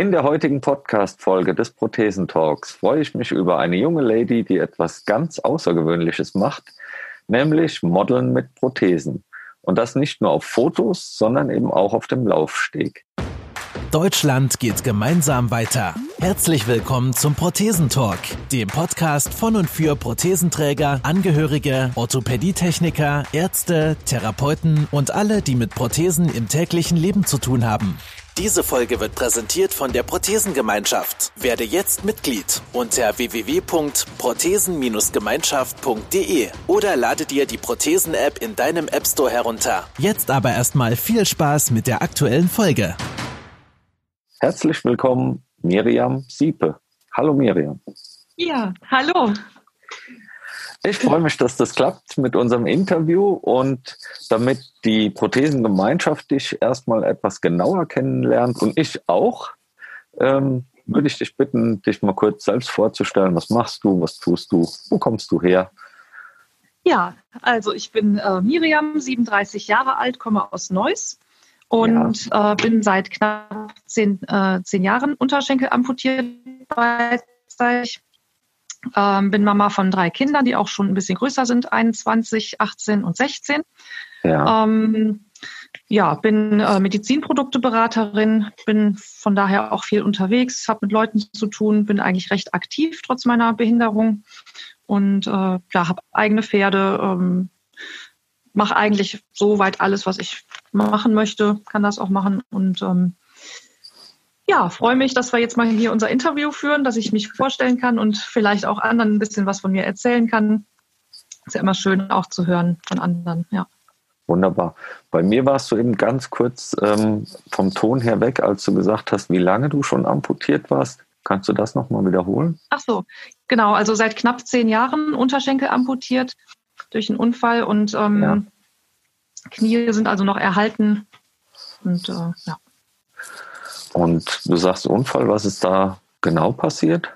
In der heutigen Podcast-Folge des Prothesentalks freue ich mich über eine junge Lady, die etwas ganz Außergewöhnliches macht, nämlich Modeln mit Prothesen. Und das nicht nur auf Fotos, sondern eben auch auf dem Laufsteg. Deutschland geht gemeinsam weiter. Herzlich willkommen zum Prothesentalk, dem Podcast von und für Prothesenträger, Angehörige, Orthopädietechniker, Ärzte, Therapeuten und alle, die mit Prothesen im täglichen Leben zu tun haben. Diese Folge wird präsentiert von der Prothesengemeinschaft. Werde jetzt Mitglied unter www.prothesen-gemeinschaft.de oder lade dir die Prothesen-App in deinem App Store herunter. Jetzt aber erstmal viel Spaß mit der aktuellen Folge. Herzlich willkommen, Miriam Siepe. Hallo Miriam. Ja, hallo. Ich freue mich, dass das klappt mit unserem Interview und damit die Prothesengemeinschaft dich erstmal etwas genauer kennenlernt und ich auch, ähm, würde ich dich bitten, dich mal kurz selbst vorzustellen. Was machst du? Was tust du? Wo kommst du her? Ja, also ich bin äh, Miriam, 37 Jahre alt, komme aus Neuss und ja. äh, bin seit knapp zehn, äh, zehn Jahren Unterschenkel amputiert gleichzeitig. Ähm, bin Mama von drei Kindern, die auch schon ein bisschen größer sind, 21, 18 und 16. Ja, ähm, ja bin äh, Medizinprodukteberaterin, bin von daher auch viel unterwegs, habe mit Leuten zu tun, bin eigentlich recht aktiv trotz meiner Behinderung. Und äh, ja, habe eigene Pferde, ähm, mache eigentlich soweit alles, was ich machen möchte, kann das auch machen. Und ähm, ja, freue mich, dass wir jetzt mal hier unser Interview führen, dass ich mich vorstellen kann und vielleicht auch anderen ein bisschen was von mir erzählen kann. Ist ja immer schön auch zu hören von anderen, ja. Wunderbar. Bei mir warst du eben ganz kurz ähm, vom Ton her weg, als du gesagt hast, wie lange du schon amputiert warst. Kannst du das nochmal wiederholen? Ach so, genau. Also seit knapp zehn Jahren Unterschenkel amputiert durch einen Unfall und ähm, ja. Knie sind also noch erhalten. Und äh, ja. Und du sagst Unfall, was ist da genau passiert?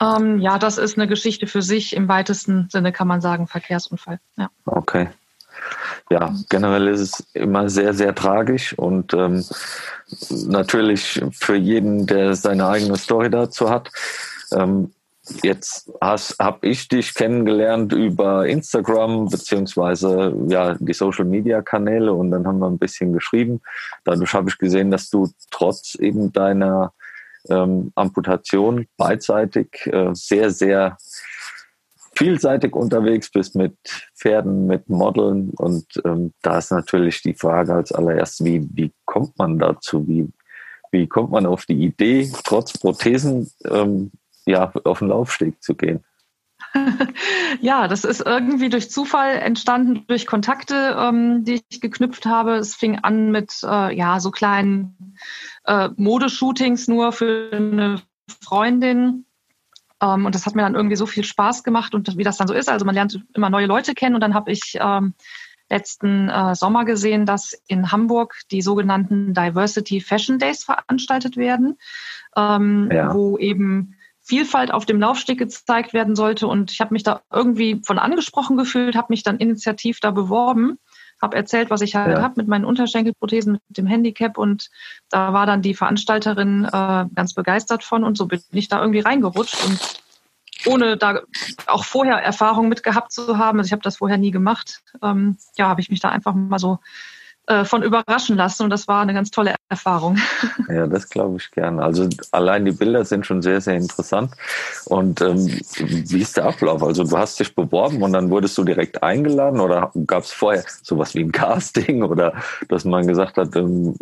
Ähm, ja, das ist eine Geschichte für sich. Im weitesten Sinne kann man sagen, Verkehrsunfall. Ja. Okay. Ja, generell ist es immer sehr, sehr tragisch und ähm, natürlich für jeden, der seine eigene Story dazu hat. Ähm, Jetzt habe ich dich kennengelernt über Instagram beziehungsweise ja die Social Media Kanäle und dann haben wir ein bisschen geschrieben. Dadurch habe ich gesehen, dass du trotz eben deiner ähm, Amputation beidseitig äh, sehr, sehr vielseitig unterwegs bist mit Pferden, mit Modeln und ähm, da ist natürlich die Frage als allererstes, wie, wie kommt man dazu? Wie, wie kommt man auf die Idee, trotz Prothesen ähm, ja, auf den Laufsteg zu gehen? ja, das ist irgendwie durch Zufall entstanden, durch Kontakte, ähm, die ich geknüpft habe. Es fing an mit äh, ja so kleinen äh, Modeshootings nur für eine Freundin. Ähm, und das hat mir dann irgendwie so viel Spaß gemacht und wie das dann so ist. Also man lernt immer neue Leute kennen und dann habe ich ähm, letzten äh, Sommer gesehen, dass in Hamburg die sogenannten Diversity Fashion Days veranstaltet werden, ähm, ja. wo eben Vielfalt auf dem Laufsteg gezeigt werden sollte. Und ich habe mich da irgendwie von angesprochen gefühlt, habe mich dann initiativ da beworben, habe erzählt, was ich halt ja. habe mit meinen Unterschenkelprothesen, mit dem Handicap. Und da war dann die Veranstalterin äh, ganz begeistert von. Und so bin ich da irgendwie reingerutscht. Und ohne da auch vorher Erfahrung mit gehabt zu haben, also ich habe das vorher nie gemacht, ähm, ja, habe ich mich da einfach mal so äh, von überraschen lassen und das war eine ganz tolle Erfahrung. Ja, das glaube ich gerne. Also allein die Bilder sind schon sehr, sehr interessant. Und ähm, wie ist der Ablauf? Also du hast dich beworben und dann wurdest du direkt eingeladen oder gab es vorher sowas wie ein Casting oder dass man gesagt hat, ähm,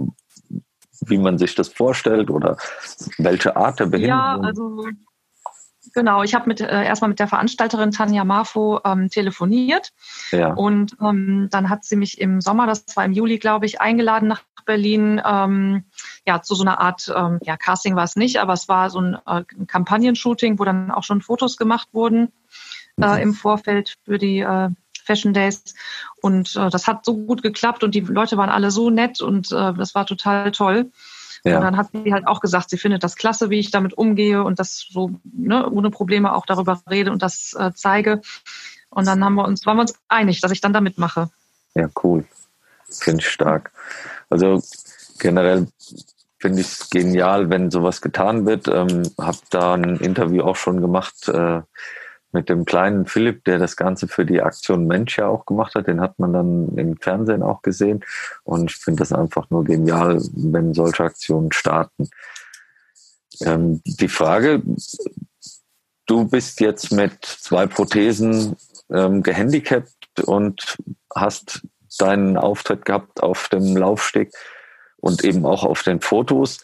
wie man sich das vorstellt oder welche Art der Behinderung? Ja, also Genau, ich habe mit äh, erstmal mit der Veranstalterin Tanja Marfo ähm, telefoniert ja. und ähm, dann hat sie mich im Sommer, das war im Juli, glaube ich, eingeladen nach Berlin, ähm, ja zu so einer Art, ähm, ja Casting war es nicht, aber es war so ein, äh, ein Kampagnenshooting, wo dann auch schon Fotos gemacht wurden äh, mhm. im Vorfeld für die äh, Fashion Days und äh, das hat so gut geklappt und die Leute waren alle so nett und äh, das war total toll. Ja. Und dann hat sie halt auch gesagt, sie findet das klasse, wie ich damit umgehe und das so ne, ohne Probleme auch darüber rede und das äh, zeige. Und dann haben wir uns, waren wir uns einig, dass ich dann da mitmache. Ja, cool. Finde ich stark. Also generell finde ich es genial, wenn sowas getan wird. Ähm, habe da ein Interview auch schon gemacht äh, mit dem kleinen Philipp, der das Ganze für die Aktion Mensch ja auch gemacht hat. Den hat man dann im Fernsehen auch gesehen. Und ich finde das einfach nur genial, wenn solche Aktionen starten. Ähm, die Frage, du bist jetzt mit zwei Prothesen ähm, gehandicapt und hast deinen Auftritt gehabt auf dem Laufsteg und eben auch auf den Fotos.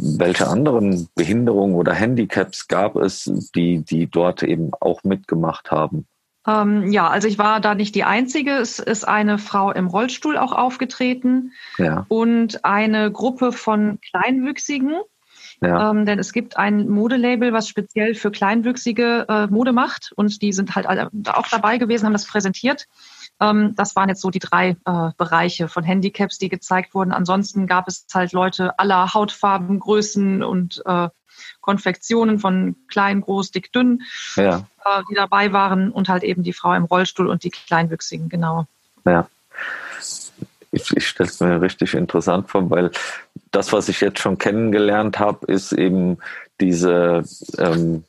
Welche anderen Behinderungen oder Handicaps gab es, die, die dort eben auch mitgemacht haben? Ähm, ja, also ich war da nicht die Einzige. Es ist eine Frau im Rollstuhl auch aufgetreten ja. und eine Gruppe von Kleinwüchsigen. Ja. Ähm, denn es gibt ein Modelabel, was speziell für Kleinwüchsige äh, Mode macht und die sind halt auch dabei gewesen, haben das präsentiert. Ähm, das waren jetzt so die drei äh, Bereiche von Handicaps, die gezeigt wurden. Ansonsten gab es halt Leute aller Hautfarben, Größen und äh, Konfektionen von klein, groß, dick, dünn, ja. äh, die dabei waren und halt eben die Frau im Rollstuhl und die Kleinwüchsigen, genau. Ja. Ich, ich stelle es mir richtig interessant vor, weil das, was ich jetzt schon kennengelernt habe, ist eben diese, ähm,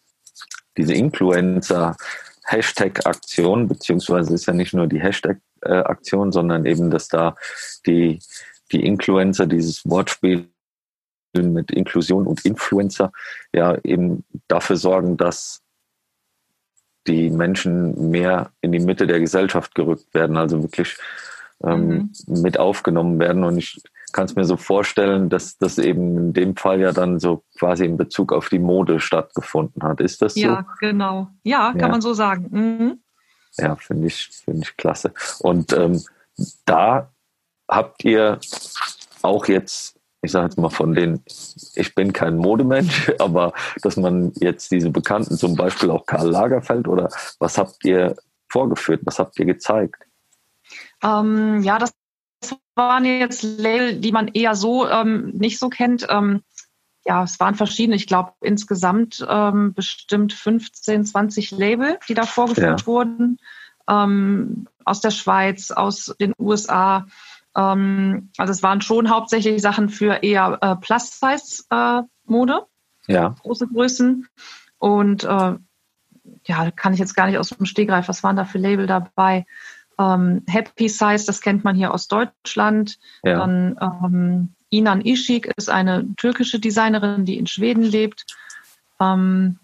diese Influencer, Hashtag-Aktion, beziehungsweise ist ja nicht nur die Hashtag-Aktion, sondern eben, dass da die, die Influencer dieses Wortspiel mit Inklusion und Influencer ja eben dafür sorgen, dass die Menschen mehr in die Mitte der Gesellschaft gerückt werden, also wirklich ähm, mhm. mit aufgenommen werden. Und ich kann es mir so vorstellen, dass das eben in dem Fall ja dann so quasi in Bezug auf die Mode stattgefunden hat. Ist das so? Ja, genau. Ja, kann ja. man so sagen. Mhm. Ja, finde ich, finde ich klasse. Und ähm, da habt ihr auch jetzt, ich sage jetzt mal von den, ich bin kein Modemensch, aber dass man jetzt diese Bekannten, zum Beispiel auch Karl Lagerfeld oder was habt ihr vorgeführt, was habt ihr gezeigt? Ähm, ja, das waren jetzt Label, die man eher so ähm, nicht so kennt. Ähm, ja, es waren verschiedene. Ich glaube insgesamt ähm, bestimmt 15, 20 Label, die da vorgeführt ja. wurden. Ähm, aus der Schweiz, aus den USA. Ähm, also es waren schon hauptsächlich Sachen für eher äh, Plus-Size-Mode. Äh, ja. Große Größen. Und äh, ja, kann ich jetzt gar nicht aus dem Stegreif. Was waren da für Label dabei? Ähm, Happy Size, das kennt man hier aus Deutschland. Ja. Dann ähm, Inan Ishik ist eine türkische Designerin, die in Schweden lebt. Ähm,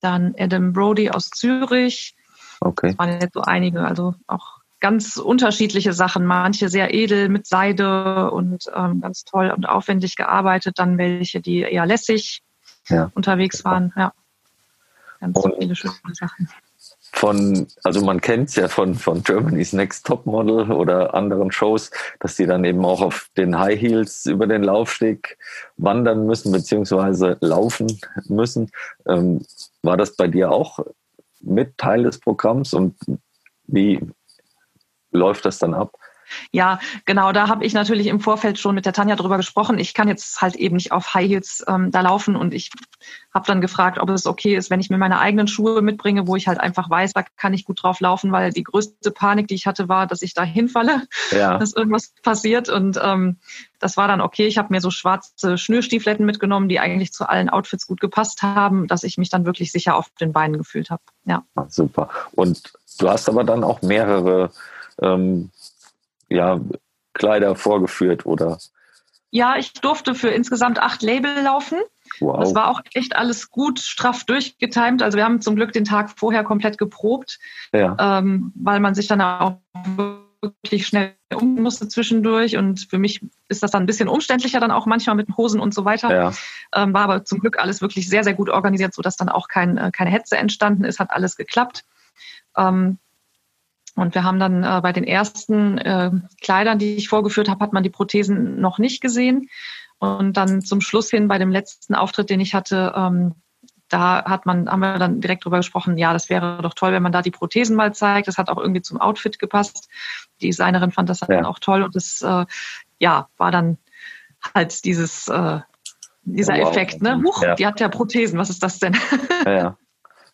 dann Adam Brody aus Zürich. Okay. Das waren jetzt so einige, also auch ganz unterschiedliche Sachen. Manche sehr edel mit Seide und ähm, ganz toll und aufwendig gearbeitet. Dann welche, die eher lässig ja. unterwegs waren. Ja, ganz und viele schöne Sachen von, also man kennt es ja von, von Germany's Next Top Model oder anderen Shows, dass die dann eben auch auf den High Heels über den Laufsteg wandern müssen, beziehungsweise laufen müssen. Ähm, war das bei dir auch mit Teil des Programms und wie läuft das dann ab? Ja, genau, da habe ich natürlich im Vorfeld schon mit der Tanja drüber gesprochen. Ich kann jetzt halt eben nicht auf High Heels ähm, da laufen und ich habe dann gefragt, ob es okay ist, wenn ich mir meine eigenen Schuhe mitbringe, wo ich halt einfach weiß, da kann ich gut drauf laufen, weil die größte Panik, die ich hatte, war, dass ich da hinfalle, ja. dass irgendwas passiert und ähm, das war dann okay. Ich habe mir so schwarze Schnürstiefletten mitgenommen, die eigentlich zu allen Outfits gut gepasst haben, dass ich mich dann wirklich sicher auf den Beinen gefühlt habe. Ja. Super. Und du hast aber dann auch mehrere ähm, ja, Kleider vorgeführt oder? Ja, ich durfte für insgesamt acht Label laufen. Wow. Das war auch echt alles gut straff durchgetimt. Also wir haben zum Glück den Tag vorher komplett geprobt, ja. ähm, weil man sich dann auch wirklich schnell um musste zwischendurch. Und für mich ist das dann ein bisschen umständlicher dann auch manchmal mit Hosen und so weiter. Ja. Ähm, war aber zum Glück alles wirklich sehr, sehr gut organisiert, sodass dann auch kein, äh, keine Hetze entstanden ist, hat alles geklappt. Ähm, und wir haben dann äh, bei den ersten äh, Kleidern, die ich vorgeführt habe, hat man die Prothesen noch nicht gesehen. Und dann zum Schluss hin bei dem letzten Auftritt, den ich hatte, ähm, da hat man, haben wir dann direkt drüber gesprochen, ja, das wäre doch toll, wenn man da die Prothesen mal zeigt. Das hat auch irgendwie zum Outfit gepasst. Die Designerin fand das ja. dann auch toll und das, äh, ja, war dann halt dieses, äh, dieser wow. Effekt, ne? Huch, ja. die hat ja Prothesen, was ist das denn? Ja,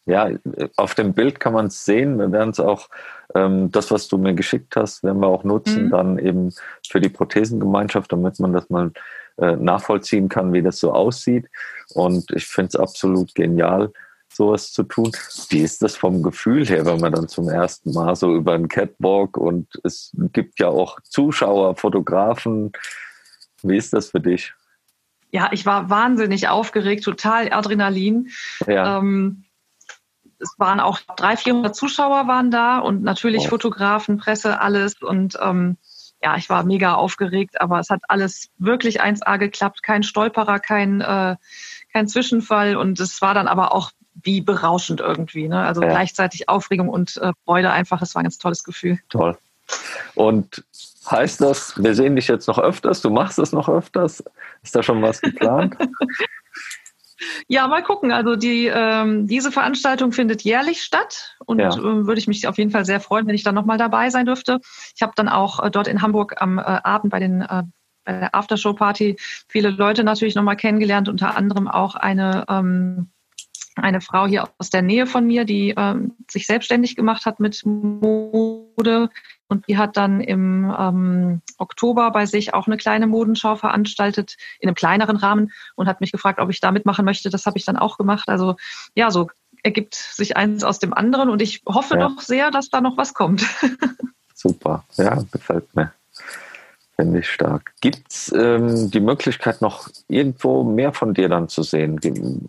ja. auf dem Bild kann man es sehen. Wir werden es auch ähm, das, was du mir geschickt hast, werden wir auch nutzen, mhm. dann eben für die Prothesengemeinschaft, damit man das mal äh, nachvollziehen kann, wie das so aussieht. Und ich finde es absolut genial, sowas zu tun. Wie ist das vom Gefühl her, wenn man dann zum ersten Mal so über einen Catwalk und es gibt ja auch Zuschauer, Fotografen. Wie ist das für dich? Ja, ich war wahnsinnig aufgeregt, total Adrenalin. Ja. Ähm, es waren auch 300, 400 Zuschauer waren da und natürlich oh. Fotografen, Presse, alles. Und ähm, ja, ich war mega aufgeregt, aber es hat alles wirklich 1A geklappt. Kein Stolperer, kein, äh, kein Zwischenfall. Und es war dann aber auch wie berauschend irgendwie. Ne? Also ja. gleichzeitig Aufregung und äh, Freude einfach. Es war ein ganz tolles Gefühl. Toll. Und heißt das, wir sehen dich jetzt noch öfters, du machst es noch öfters? Ist da schon was geplant? Ja, mal gucken. Also die, ähm, diese Veranstaltung findet jährlich statt und ja. äh, würde ich mich auf jeden Fall sehr freuen, wenn ich dann nochmal dabei sein dürfte. Ich habe dann auch äh, dort in Hamburg am äh, Abend bei den äh, bei der Aftershow-Party viele Leute natürlich nochmal kennengelernt, unter anderem auch eine ähm, eine Frau hier aus der Nähe von mir, die ähm, sich selbstständig gemacht hat mit Mode und die hat dann im ähm, Oktober bei sich auch eine kleine Modenschau veranstaltet in einem kleineren Rahmen und hat mich gefragt, ob ich da mitmachen möchte. Das habe ich dann auch gemacht. Also ja, so ergibt sich eins aus dem anderen und ich hoffe ja. doch sehr, dass da noch was kommt. Super, ja, gefällt mir. Finde ich stark. Gibt es ähm, die Möglichkeit, noch irgendwo mehr von dir dann zu sehen?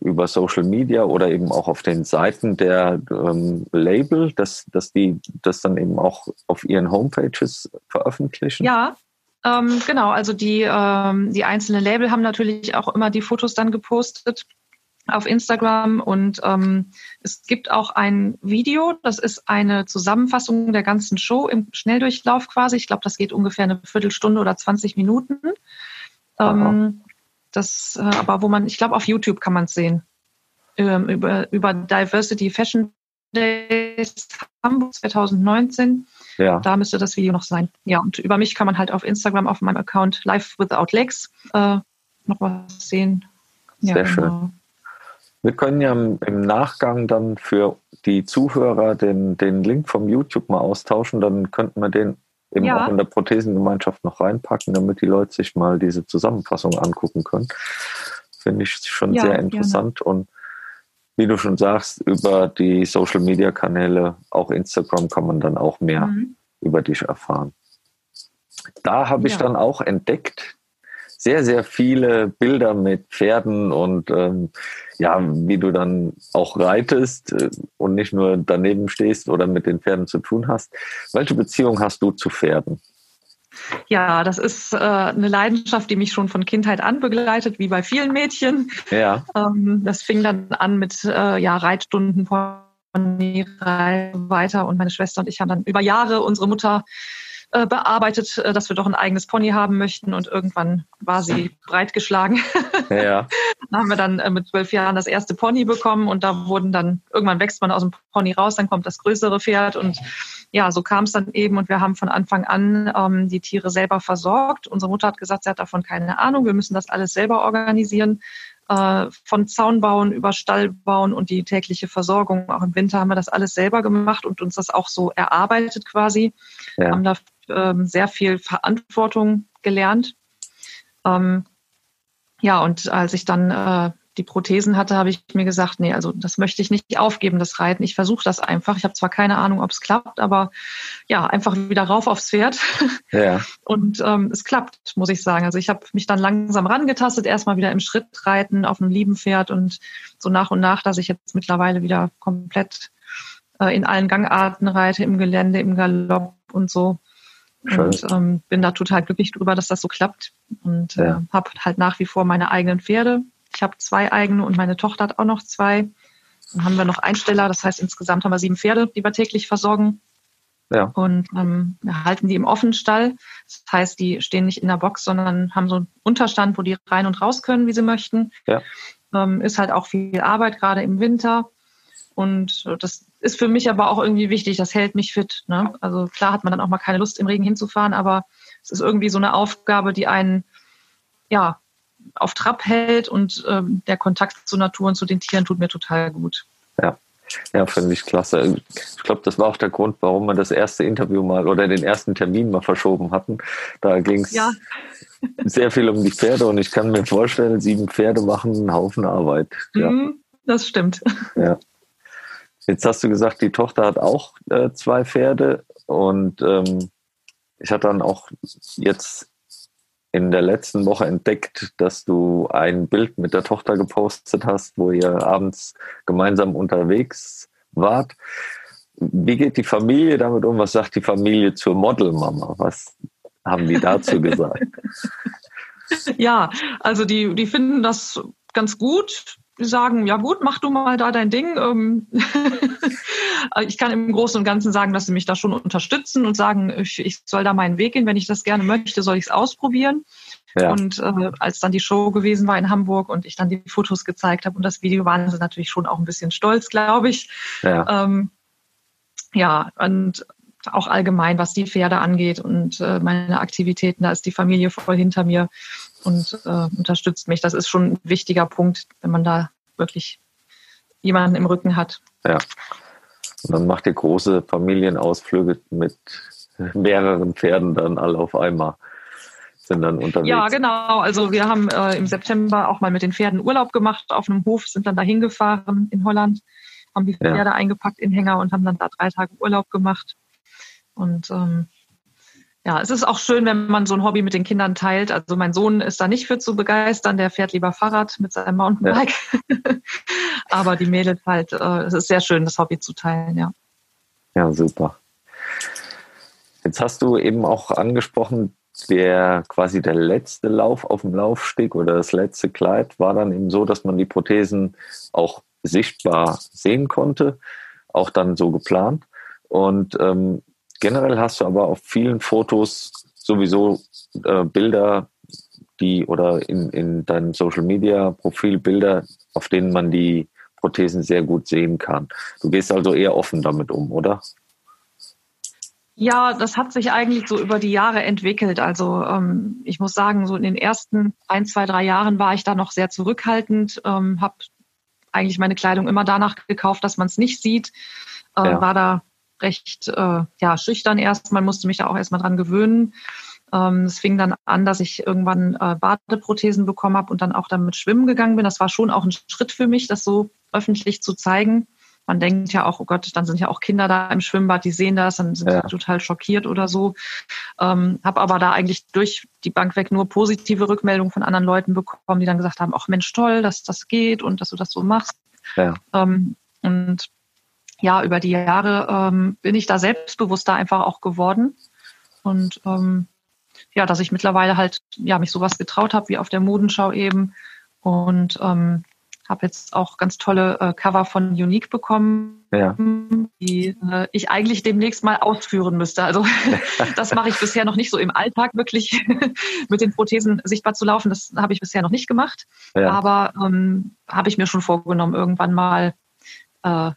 Über Social Media oder eben auch auf den Seiten der ähm, Label, dass, dass die das dann eben auch auf ihren Homepages veröffentlichen? Ja, ähm, genau. Also die, ähm, die einzelnen Label haben natürlich auch immer die Fotos dann gepostet auf Instagram und ähm, es gibt auch ein Video, das ist eine Zusammenfassung der ganzen Show im Schnelldurchlauf quasi. Ich glaube, das geht ungefähr eine Viertelstunde oder 20 Minuten. Ähm, das, äh, aber wo man, ich glaube, auf YouTube kann man es sehen. Ähm, über, über Diversity Fashion Days Hamburg 2019. Ja. Da müsste das Video noch sein. Ja, und über mich kann man halt auf Instagram auf meinem Account Live Without Legs äh, noch was sehen. Ja, Sehr genau. Wir können ja im Nachgang dann für die Zuhörer den, den Link vom YouTube mal austauschen. Dann könnten wir den eben ja. auch in der Prothesengemeinschaft noch reinpacken, damit die Leute sich mal diese Zusammenfassung angucken können. Finde ich schon ja, sehr interessant. Gerne. Und wie du schon sagst, über die Social Media Kanäle, auch Instagram, kann man dann auch mehr mhm. über dich erfahren. Da habe ich ja. dann auch entdeckt, sehr, sehr viele Bilder mit Pferden und ähm, ja, wie du dann auch reitest äh, und nicht nur daneben stehst oder mit den Pferden zu tun hast. Welche Beziehung hast du zu Pferden? Ja, das ist äh, eine Leidenschaft, die mich schon von Kindheit an begleitet, wie bei vielen Mädchen. Ja. Ähm, das fing dann an mit äh, ja, Reitstunden von weiter und meine Schwester und ich haben dann über Jahre unsere Mutter äh, bearbeitet, äh, dass wir doch ein eigenes Pony haben möchten und irgendwann war sie breitgeschlagen. Ja. dann haben wir dann äh, mit zwölf Jahren das erste Pony bekommen und da wurden dann, irgendwann wächst man aus dem Pony raus, dann kommt das größere Pferd und ja, so kam es dann eben und wir haben von Anfang an ähm, die Tiere selber versorgt. Unsere Mutter hat gesagt, sie hat davon keine Ahnung, wir müssen das alles selber organisieren von Zaun bauen über Stall bauen und die tägliche Versorgung. Auch im Winter haben wir das alles selber gemacht und uns das auch so erarbeitet quasi. Ja. Haben da ähm, sehr viel Verantwortung gelernt. Ähm, ja, und als ich dann äh, die Prothesen hatte, habe ich mir gesagt, nee, also das möchte ich nicht aufgeben, das Reiten. Ich versuche das einfach. Ich habe zwar keine Ahnung, ob es klappt, aber ja, einfach wieder rauf aufs Pferd. Ja. Und ähm, es klappt, muss ich sagen. Also ich habe mich dann langsam rangetastet, erstmal wieder im Schritt reiten auf einem lieben Pferd und so nach und nach, dass ich jetzt mittlerweile wieder komplett äh, in allen Gangarten reite, im Gelände, im Galopp und so. Schön. Und ähm, bin da total glücklich drüber, dass das so klappt. Und ja. äh, habe halt nach wie vor meine eigenen Pferde. Ich habe zwei eigene und meine Tochter hat auch noch zwei. Dann haben wir noch Einsteller, das heißt insgesamt haben wir sieben Pferde, die wir täglich versorgen. Ja. Und ähm, wir halten die im Offenstall. Das heißt, die stehen nicht in der Box, sondern haben so einen Unterstand, wo die rein und raus können, wie sie möchten. Ja. Ähm, ist halt auch viel Arbeit, gerade im Winter. Und das ist für mich aber auch irgendwie wichtig. Das hält mich fit. Ne? Also klar hat man dann auch mal keine Lust, im Regen hinzufahren, aber es ist irgendwie so eine Aufgabe, die einen ja auf Trab hält und ähm, der Kontakt zur Natur und zu den Tieren tut mir total gut. Ja. Ja, finde ich klasse. Ich glaube, das war auch der Grund, warum wir das erste Interview mal oder den ersten Termin mal verschoben hatten. Da ging es ja. sehr viel um die Pferde und ich kann mir vorstellen, sieben Pferde machen einen Haufen Arbeit. Ja. Mhm, das stimmt. Ja. Jetzt hast du gesagt, die Tochter hat auch äh, zwei Pferde und ähm, ich hatte dann auch jetzt in der letzten Woche entdeckt, dass du ein Bild mit der Tochter gepostet hast, wo ihr abends gemeinsam unterwegs wart. Wie geht die Familie damit um? Was sagt die Familie zur Modelmama? Was haben die dazu gesagt? Ja, also die, die finden das ganz gut. Sagen, ja gut, mach du mal da dein Ding. Ähm, ich kann im Großen und Ganzen sagen, dass sie mich da schon unterstützen und sagen, ich, ich soll da meinen Weg gehen. Wenn ich das gerne möchte, soll ich es ausprobieren. Ja. Und äh, als dann die Show gewesen war in Hamburg und ich dann die Fotos gezeigt habe und das Video, waren sie natürlich schon auch ein bisschen stolz, glaube ich. Ja. Ähm, ja, und auch allgemein, was die Pferde angeht und äh, meine Aktivitäten, da ist die Familie voll hinter mir und äh, unterstützt mich. Das ist schon ein wichtiger Punkt, wenn man da wirklich jemanden im Rücken hat. Ja. Und dann macht ihr große Familienausflüge mit mehreren Pferden dann alle auf einmal. Sind dann unterwegs. Ja, genau. Also wir haben äh, im September auch mal mit den Pferden Urlaub gemacht auf einem Hof, sind dann da hingefahren in Holland, haben die Pferde ja. eingepackt in Hänger und haben dann da drei Tage Urlaub gemacht. Und ähm, ja, es ist auch schön, wenn man so ein Hobby mit den Kindern teilt. Also mein Sohn ist da nicht für zu begeistern, der fährt lieber Fahrrad mit seinem Mountainbike. Ja. Aber die Mädels halt, äh, es ist sehr schön, das Hobby zu teilen, ja. Ja, super. Jetzt hast du eben auch angesprochen, der quasi der letzte Lauf auf dem Laufsteg oder das letzte Kleid war dann eben so, dass man die Prothesen auch sichtbar sehen konnte, auch dann so geplant. Und ähm, Generell hast du aber auf vielen Fotos sowieso äh, Bilder, die oder in, in deinem Social Media Profil Bilder, auf denen man die Prothesen sehr gut sehen kann. Du gehst also eher offen damit um, oder? Ja, das hat sich eigentlich so über die Jahre entwickelt. Also ähm, ich muss sagen, so in den ersten ein, zwei, drei Jahren war ich da noch sehr zurückhaltend, ähm, habe eigentlich meine Kleidung immer danach gekauft, dass man es nicht sieht, äh, ja. war da recht äh, ja, schüchtern erstmal, musste mich da auch erstmal dran gewöhnen. Ähm, es fing dann an, dass ich irgendwann äh, Badeprothesen bekommen habe und dann auch damit schwimmen gegangen bin. Das war schon auch ein Schritt für mich, das so öffentlich zu zeigen. Man denkt ja auch, oh Gott, dann sind ja auch Kinder da im Schwimmbad, die sehen das, dann sind ja. sie total schockiert oder so. Ähm, habe aber da eigentlich durch die Bank weg nur positive Rückmeldungen von anderen Leuten bekommen, die dann gesagt haben, ach Mensch, toll, dass das geht und dass du das so machst. Ja. Ähm, und ja, über die Jahre ähm, bin ich da selbstbewusster einfach auch geworden. Und ähm, ja, dass ich mittlerweile halt ja mich sowas getraut habe, wie auf der Modenschau eben. Und ähm, habe jetzt auch ganz tolle äh, Cover von Unique bekommen, ja. die äh, ich eigentlich demnächst mal ausführen müsste. Also das mache ich bisher noch nicht so im Alltag wirklich mit den Prothesen sichtbar zu laufen. Das habe ich bisher noch nicht gemacht. Ja. Aber ähm, habe ich mir schon vorgenommen, irgendwann mal äh,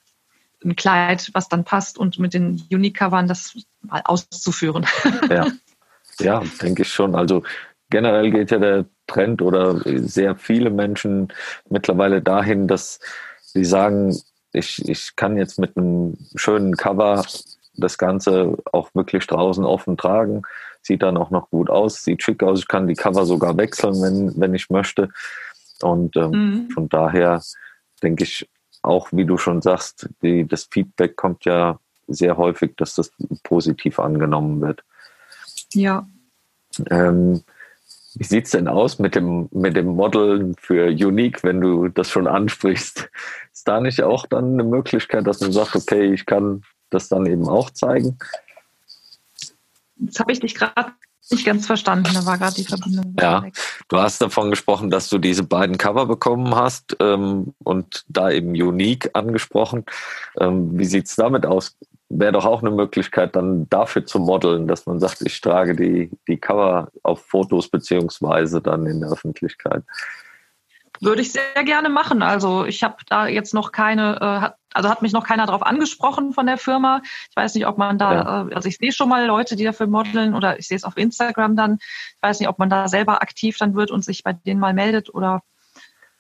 ein Kleid, was dann passt und mit den Unique-Covern das mal auszuführen. Ja, ja denke ich schon. Also generell geht ja der Trend oder sehr viele Menschen mittlerweile dahin, dass sie sagen, ich, ich kann jetzt mit einem schönen Cover das Ganze auch wirklich draußen offen tragen. Sieht dann auch noch gut aus, sieht schick aus. Ich kann die Cover sogar wechseln, wenn, wenn ich möchte. Und ähm, mhm. von daher denke ich, auch wie du schon sagst, die, das Feedback kommt ja sehr häufig, dass das positiv angenommen wird. Ja. Ähm, wie sieht es denn aus mit dem, mit dem Modeln für Unique, wenn du das schon ansprichst? Ist da nicht auch dann eine Möglichkeit, dass du sagst, okay, ich kann das dann eben auch zeigen? Jetzt habe ich dich gerade nicht ganz verstanden, da war gerade die Verbindung. Ja, weg. du hast davon gesprochen, dass du diese beiden Cover bekommen hast ähm, und da eben Unique angesprochen. Ähm, wie sieht es damit aus? Wäre doch auch eine Möglichkeit, dann dafür zu modeln, dass man sagt, ich trage die, die Cover auf Fotos beziehungsweise dann in der Öffentlichkeit. Würde ich sehr gerne machen. Also ich habe da jetzt noch keine, äh, also hat mich noch keiner darauf angesprochen von der Firma. Ich weiß nicht, ob man da, ja. äh, also ich sehe schon mal Leute, die dafür modeln oder ich sehe es auf Instagram dann. Ich weiß nicht, ob man da selber aktiv dann wird und sich bei denen mal meldet oder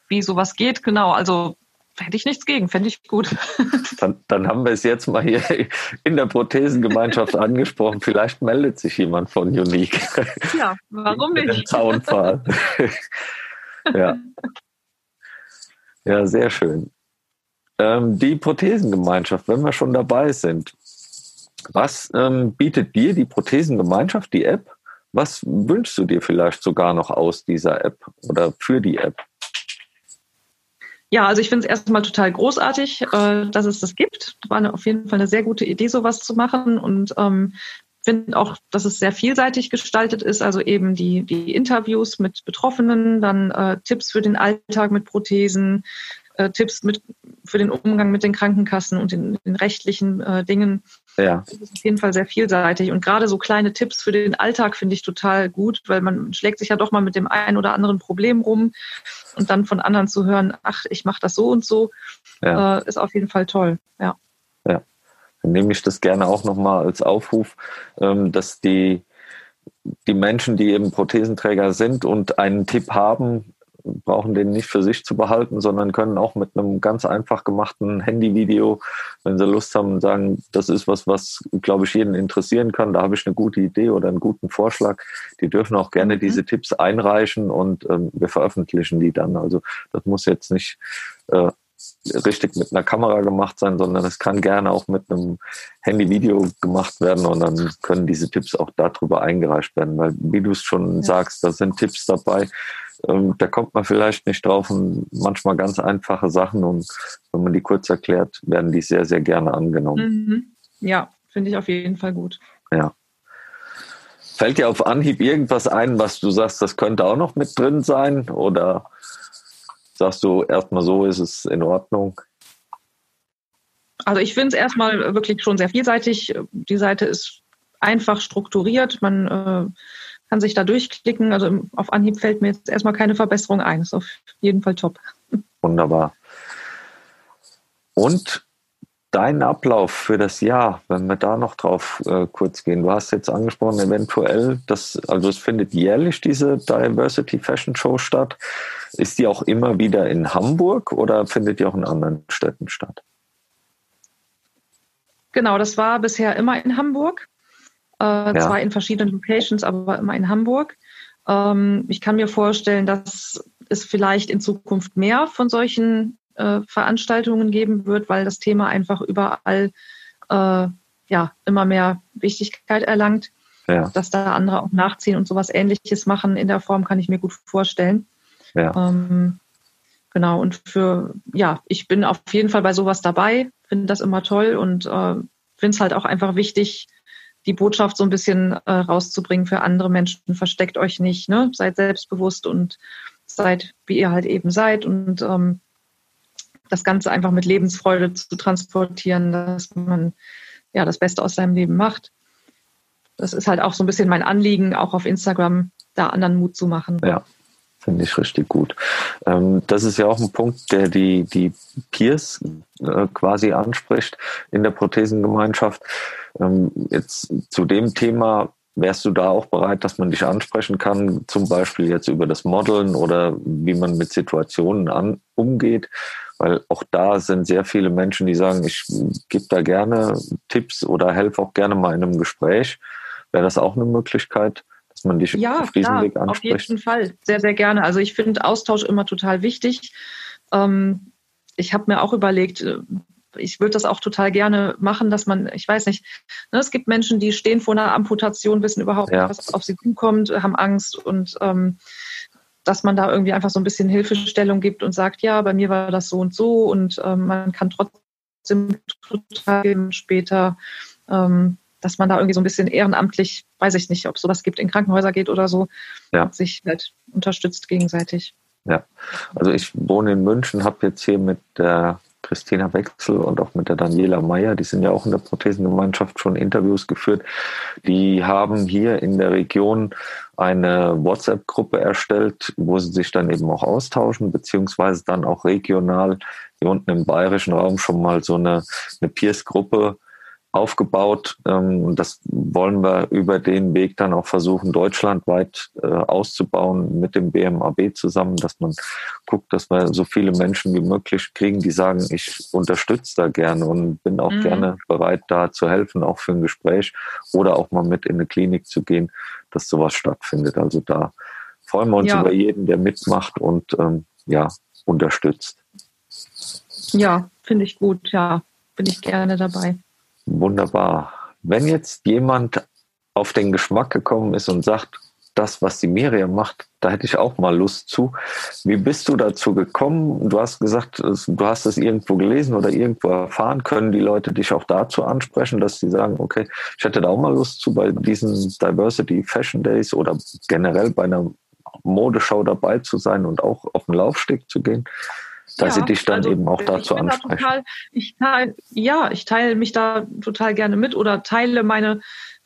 wie sowas geht. Genau, also hätte ich nichts gegen, fände ich gut. Dann, dann haben wir es jetzt mal hier in der Prothesengemeinschaft angesprochen. Vielleicht meldet sich jemand von Unique. Ja, warum nicht? Zaunpfahl. ja. Ja, sehr schön. Ähm, die Prothesengemeinschaft, wenn wir schon dabei sind, was ähm, bietet dir die Prothesengemeinschaft, die App? Was wünschst du dir vielleicht sogar noch aus dieser App oder für die App? Ja, also ich finde es erstmal total großartig, äh, dass es das gibt. War eine, auf jeden Fall eine sehr gute Idee, sowas zu machen und ähm, finde auch, dass es sehr vielseitig gestaltet ist. Also eben die, die Interviews mit Betroffenen, dann äh, Tipps für den Alltag mit Prothesen, äh, Tipps mit, für den Umgang mit den Krankenkassen und den, den rechtlichen äh, Dingen. Ja. Das ist auf jeden Fall sehr vielseitig. Und gerade so kleine Tipps für den Alltag finde ich total gut, weil man schlägt sich ja doch mal mit dem einen oder anderen Problem rum und dann von anderen zu hören, ach, ich mache das so und so, ja. äh, ist auf jeden Fall toll. Ja. Ja. Dann nehme ich das gerne auch nochmal als Aufruf, ähm, dass die die Menschen, die eben Prothesenträger sind und einen Tipp haben, brauchen den nicht für sich zu behalten, sondern können auch mit einem ganz einfach gemachten Handyvideo, wenn sie Lust haben, sagen, das ist was, was, glaube ich, jeden interessieren kann. Da habe ich eine gute Idee oder einen guten Vorschlag. Die dürfen auch gerne mhm. diese Tipps einreichen und ähm, wir veröffentlichen die dann. Also das muss jetzt nicht äh, richtig mit einer Kamera gemacht sein, sondern es kann gerne auch mit einem Handyvideo gemacht werden und dann können diese Tipps auch darüber eingereicht werden, weil wie du es schon ja. sagst, da sind Tipps dabei, ähm, da kommt man vielleicht nicht drauf und manchmal ganz einfache Sachen und wenn man die kurz erklärt, werden die sehr, sehr gerne angenommen. Mhm. Ja, finde ich auf jeden Fall gut. Ja. Fällt dir auf Anhieb irgendwas ein, was du sagst, das könnte auch noch mit drin sein? Oder sagst du erstmal so, ist es in Ordnung? Also ich finde es erstmal wirklich schon sehr vielseitig. Die Seite ist einfach strukturiert. Man äh, kann sich da durchklicken. Also auf Anhieb fällt mir jetzt erstmal keine Verbesserung ein. Ist auf jeden Fall top. Wunderbar. Und dein Ablauf für das Jahr, wenn wir da noch drauf äh, kurz gehen. Du hast jetzt angesprochen, eventuell, das, also es findet jährlich diese Diversity Fashion Show statt. Ist die auch immer wieder in Hamburg oder findet die auch in anderen Städten statt? Genau, das war bisher immer in Hamburg. Äh, ja. Zwar in verschiedenen Locations, aber immer in Hamburg. Ähm, ich kann mir vorstellen, dass es vielleicht in Zukunft mehr von solchen äh, Veranstaltungen geben wird, weil das Thema einfach überall äh, ja immer mehr Wichtigkeit erlangt. Ja. Dass da andere auch nachziehen und sowas ähnliches machen in der Form, kann ich mir gut vorstellen. Ja. Ähm, genau, und für, ja, ich bin auf jeden Fall bei sowas dabei, finde das immer toll und äh, finde es halt auch einfach wichtig, die Botschaft so ein bisschen äh, rauszubringen für andere Menschen. Versteckt euch nicht, ne? seid selbstbewusst und seid, wie ihr halt eben seid und ähm, das Ganze einfach mit Lebensfreude zu transportieren, dass man ja das Beste aus seinem Leben macht. Das ist halt auch so ein bisschen mein Anliegen, auch auf Instagram da anderen Mut zu machen. Ja, finde ich richtig gut. Ähm, das ist ja auch ein Punkt, der die, die Peers äh, quasi anspricht in der Prothesengemeinschaft. Ähm, jetzt zu dem Thema wärst du da auch bereit, dass man dich ansprechen kann, zum Beispiel jetzt über das Modeln oder wie man mit Situationen an, umgeht? Weil auch da sind sehr viele Menschen, die sagen, ich gebe da gerne Tipps oder helfe auch gerne mal in einem Gespräch. Wäre das auch eine Möglichkeit, dass man dich ja, auf diesem klar, Weg anspricht? Auf jeden Fall, sehr, sehr gerne. Also ich finde Austausch immer total wichtig. Ähm, ich habe mir auch überlegt, äh, ich würde das auch total gerne machen, dass man, ich weiß nicht, ne, es gibt Menschen, die stehen vor einer Amputation, wissen überhaupt ja. nicht, was auf sie zukommt, haben Angst und ähm, dass man da irgendwie einfach so ein bisschen Hilfestellung gibt und sagt, ja, bei mir war das so und so und ähm, man kann trotzdem total später, ähm, dass man da irgendwie so ein bisschen ehrenamtlich, weiß ich nicht, ob es sowas gibt, in Krankenhäuser geht oder so, ja. sich halt unterstützt gegenseitig. Ja, also ich wohne in München, habe jetzt hier mit der Christina Wechsel und auch mit der Daniela Meyer, die sind ja auch in der Prothesengemeinschaft schon Interviews geführt. Die haben hier in der Region eine WhatsApp-Gruppe erstellt, wo sie sich dann eben auch austauschen, beziehungsweise dann auch regional hier unten im bayerischen Raum schon mal so eine, eine Peers-Gruppe aufgebaut. Ähm, das wollen wir über den Weg dann auch versuchen, deutschlandweit äh, auszubauen mit dem BMAB zusammen, dass man guckt, dass wir so viele Menschen wie möglich kriegen, die sagen, ich unterstütze da gerne und bin auch mhm. gerne bereit, da zu helfen, auch für ein Gespräch oder auch mal mit in eine Klinik zu gehen, dass sowas stattfindet. Also da freuen wir uns ja. über jeden, der mitmacht und ähm, ja, unterstützt. Ja, finde ich gut, ja, bin ich gerne dabei. Wunderbar. Wenn jetzt jemand auf den Geschmack gekommen ist und sagt, das, was die Miriam macht, da hätte ich auch mal Lust zu. Wie bist du dazu gekommen? Du hast gesagt, du hast es irgendwo gelesen oder irgendwo erfahren. Können die Leute dich auch dazu ansprechen, dass sie sagen, okay, ich hätte da auch mal Lust zu bei diesen Diversity Fashion Days oder generell bei einer Modeschau dabei zu sein und auch auf den Laufsteg zu gehen? Dass ja, sie dich dann also, eben auch dazu ansprechen. Da total, ich teil, ja, ich teile mich da total gerne mit oder teile meine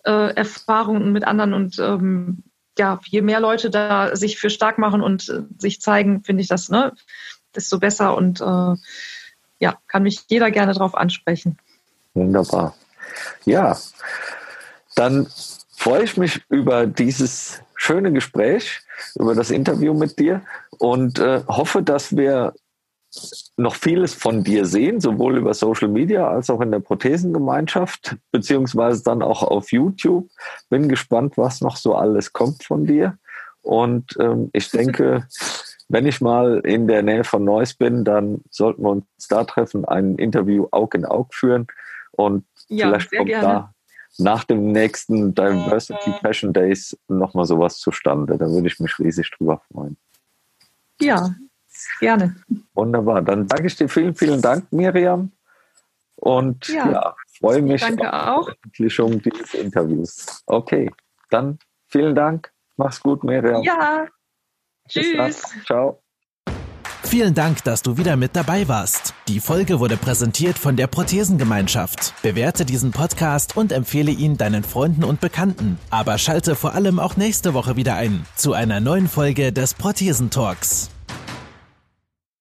äh, Erfahrungen mit anderen und ähm, ja, je mehr Leute da sich für stark machen und äh, sich zeigen, finde ich das, ne, desto besser und äh, ja, kann mich jeder gerne darauf ansprechen. Wunderbar. Ja, dann freue ich mich über dieses schöne Gespräch, über das Interview mit dir und äh, hoffe, dass wir noch vieles von dir sehen, sowohl über Social Media als auch in der Prothesengemeinschaft, beziehungsweise dann auch auf YouTube. Bin gespannt, was noch so alles kommt von dir. Und ähm, ich denke, wenn ich mal in der Nähe von Neuss bin, dann sollten wir uns da treffen, ein Interview Aug in Aug führen. Und ja, vielleicht kommt gerne. da nach dem nächsten Diversity Fashion Days nochmal sowas zustande. Da würde ich mich riesig drüber freuen. Ja, Gerne. Wunderbar. Dann sage ich dir vielen, vielen Dank, Miriam. Und ja, ja freue mich Danke auf die Veröffentlichung dieses Interviews. Okay, dann vielen Dank. Mach's gut, Miriam. Ja. Tschüss. Ciao. Vielen Dank, dass du wieder mit dabei warst. Die Folge wurde präsentiert von der Prothesengemeinschaft. Bewerte diesen Podcast und empfehle ihn deinen Freunden und Bekannten. Aber schalte vor allem auch nächste Woche wieder ein zu einer neuen Folge des Prothesentalks.